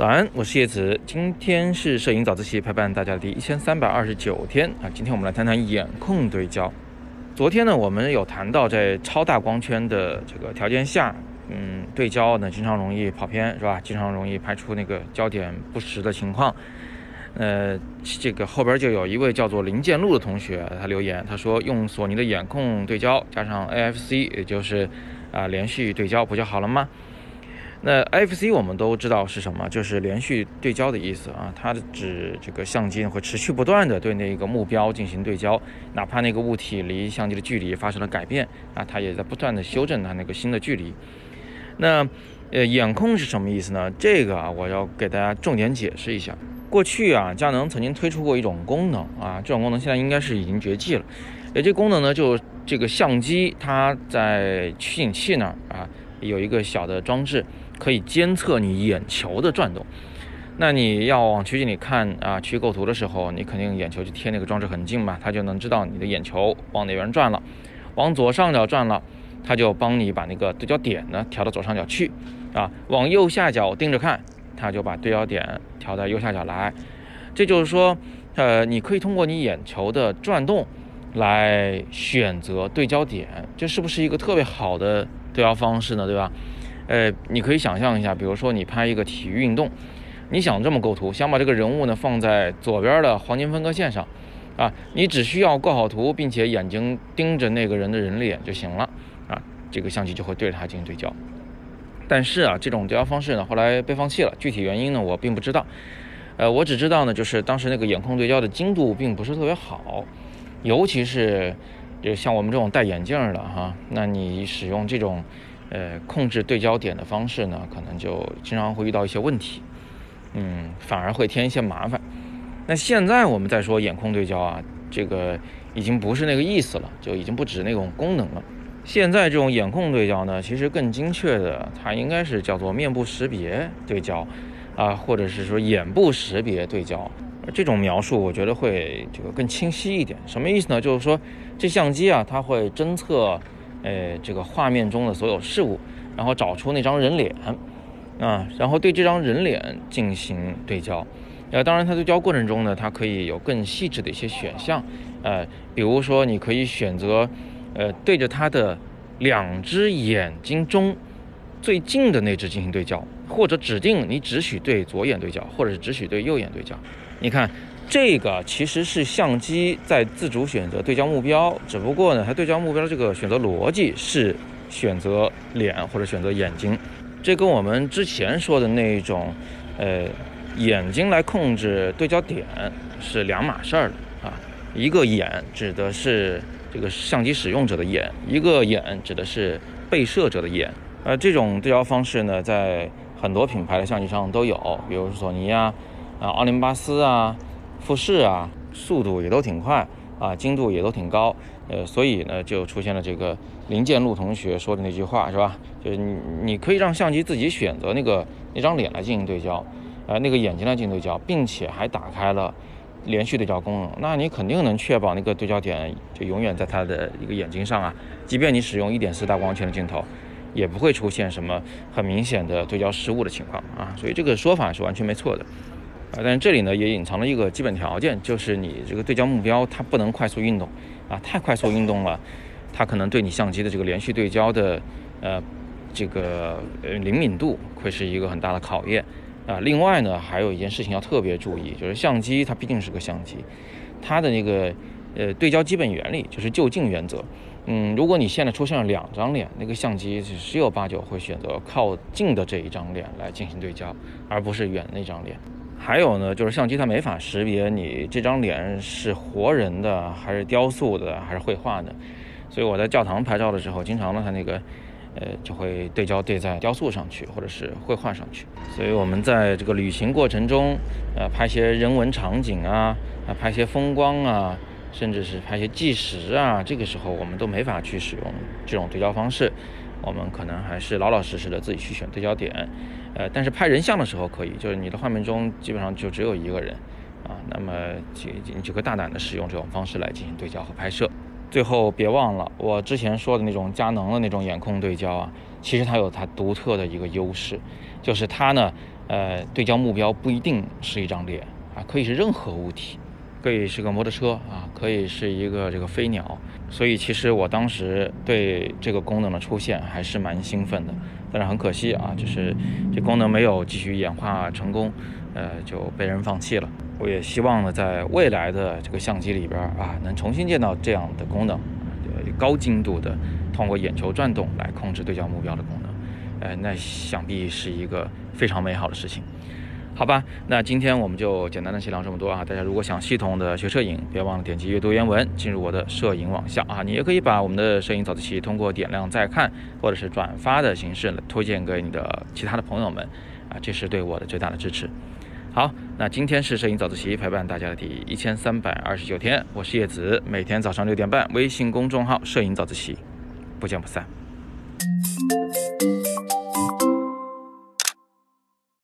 早安，我是叶子。今天是摄影早自习陪伴大家的第一千三百二十九天啊。今天我们来谈谈眼控对焦。昨天呢，我们有谈到在超大光圈的这个条件下，嗯，对焦呢经常容易跑偏，是吧？经常容易拍出那个焦点不实的情况。呃，这个后边就有一位叫做林建路的同学，他留言，他说用索尼的眼控对焦加上 AFC，也就是啊连续对焦，不就好了吗？那 FC 我们都知道是什么，就是连续对焦的意思啊，它指这个相机会持续不断的对那个目标进行对焦，哪怕那个物体离相机的距离发生了改变啊，它也在不断的修正它那个新的距离。那呃，眼控是什么意思呢？这个啊，我要给大家重点解释一下。过去啊，佳能曾经推出过一种功能啊，这种功能现在应该是已经绝迹了。呃，这功能呢，就这个相机它在取景器那儿啊，有一个小的装置。可以监测你眼球的转动，那你要往取景里看啊，取构图的时候，你肯定眼球就贴那个装置很近嘛，它就能知道你的眼球往哪边转了，往左上角转了，它就帮你把那个对焦点呢调到左上角去，啊，往右下角盯着看，它就把对焦点调到右下角来。这就是说，呃，你可以通过你眼球的转动来选择对焦点，这是不是一个特别好的对焦方式呢？对吧？呃，你可以想象一下，比如说你拍一个体育运动，你想这么构图，想把这个人物呢放在左边的黄金分割线上，啊，你只需要构好图，并且眼睛盯着那个人的人脸就行了，啊，这个相机就会对着他进行对焦。但是啊，这种对焦方式呢，后来被放弃了，具体原因呢我并不知道。呃，我只知道呢，就是当时那个眼控对焦的精度并不是特别好，尤其是就像我们这种戴眼镜的哈，那你使用这种。呃，控制对焦点的方式呢，可能就经常会遇到一些问题，嗯，反而会添一些麻烦。那现在我们再说眼控对焦啊，这个已经不是那个意思了，就已经不止那种功能了。现在这种眼控对焦呢，其实更精确的，它应该是叫做面部识别对焦啊，或者是说眼部识别对焦。这种描述我觉得会这个更清晰一点。什么意思呢？就是说这相机啊，它会侦测。呃，这个画面中的所有事物，然后找出那张人脸，啊，然后对这张人脸进行对焦。呃，当然，它对焦过程中呢，它可以有更细致的一些选项，呃，比如说你可以选择，呃，对着它的两只眼睛中最近的那只进行对焦，或者指定你只许对左眼对焦，或者是只许对右眼对焦。你看。这个其实是相机在自主选择对焦目标，只不过呢，它对焦目标这个选择逻辑是选择脸或者选择眼睛，这跟我们之前说的那种，呃，眼睛来控制对焦点是两码事儿啊。一个眼指的是这个相机使用者的眼，一个眼指的是被摄者的眼。呃，这种对焦方式呢，在很多品牌的相机上都有，比如索尼啊，啊，奥林巴斯啊。富士啊，速度也都挺快啊，精度也都挺高，呃，所以呢，就出现了这个林建路同学说的那句话，是吧？就是你你可以让相机自己选择那个那张脸来进行对焦，呃，那个眼睛来进行对焦，并且还打开了连续对焦功能，那你肯定能确保那个对焦点就永远在他的一个眼睛上啊，即便你使用一点四大光圈的镜头，也不会出现什么很明显的对焦失误的情况啊，所以这个说法是完全没错的。啊，但是这里呢也隐藏了一个基本条件，就是你这个对焦目标它不能快速运动，啊，太快速运动了，它可能对你相机的这个连续对焦的，呃，这个呃灵敏度会是一个很大的考验，啊，另外呢还有一件事情要特别注意，就是相机它毕竟是个相机，它的那个呃对焦基本原理就是就近原则，嗯，如果你现在出现了两张脸，那个相机十有八九会选择靠近的这一张脸来进行对焦，而不是远那张脸。还有呢，就是相机它没法识别你这张脸是活人的还是雕塑的还是绘画的，所以我在教堂拍照的时候，经常呢它那个，呃，就会对焦对在雕塑上去或者是绘画上去。所以我们在这个旅行过程中，呃，拍些人文场景啊，啊，拍些风光啊，甚至是拍些纪实啊，这个时候我们都没法去使用这种对焦方式。我们可能还是老老实实的自己去选对焦点，呃，但是拍人像的时候可以，就是你的画面中基本上就只有一个人，啊，那么就你就可以大胆的使用这种方式来进行对焦和拍摄。最后别忘了我之前说的那种佳能的那种眼控对焦啊，其实它有它独特的一个优势，就是它呢，呃，对焦目标不一定是一张脸啊，可以是任何物体，可以是个摩托车啊，可以是一个这个飞鸟。所以其实我当时对这个功能的出现还是蛮兴奋的，但是很可惜啊，就是这功能没有继续演化成功，呃，就被人放弃了。我也希望呢，在未来的这个相机里边啊，能重新见到这样的功能，呃，高精度的通过眼球转动来控制对焦目标的功能，呃，那想必是一个非常美好的事情。好吧，那今天我们就简单的先聊这么多啊。大家如果想系统的学摄影，别忘了点击阅读原文，进入我的摄影网校啊。你也可以把我们的摄影早自习通过点亮再看，或者是转发的形式推荐给你的其他的朋友们啊，这是对我的最大的支持。好，那今天是摄影早自习陪伴大家的第一千三百二十九天，我是叶子，每天早上六点半，微信公众号摄影早自习，不见不散。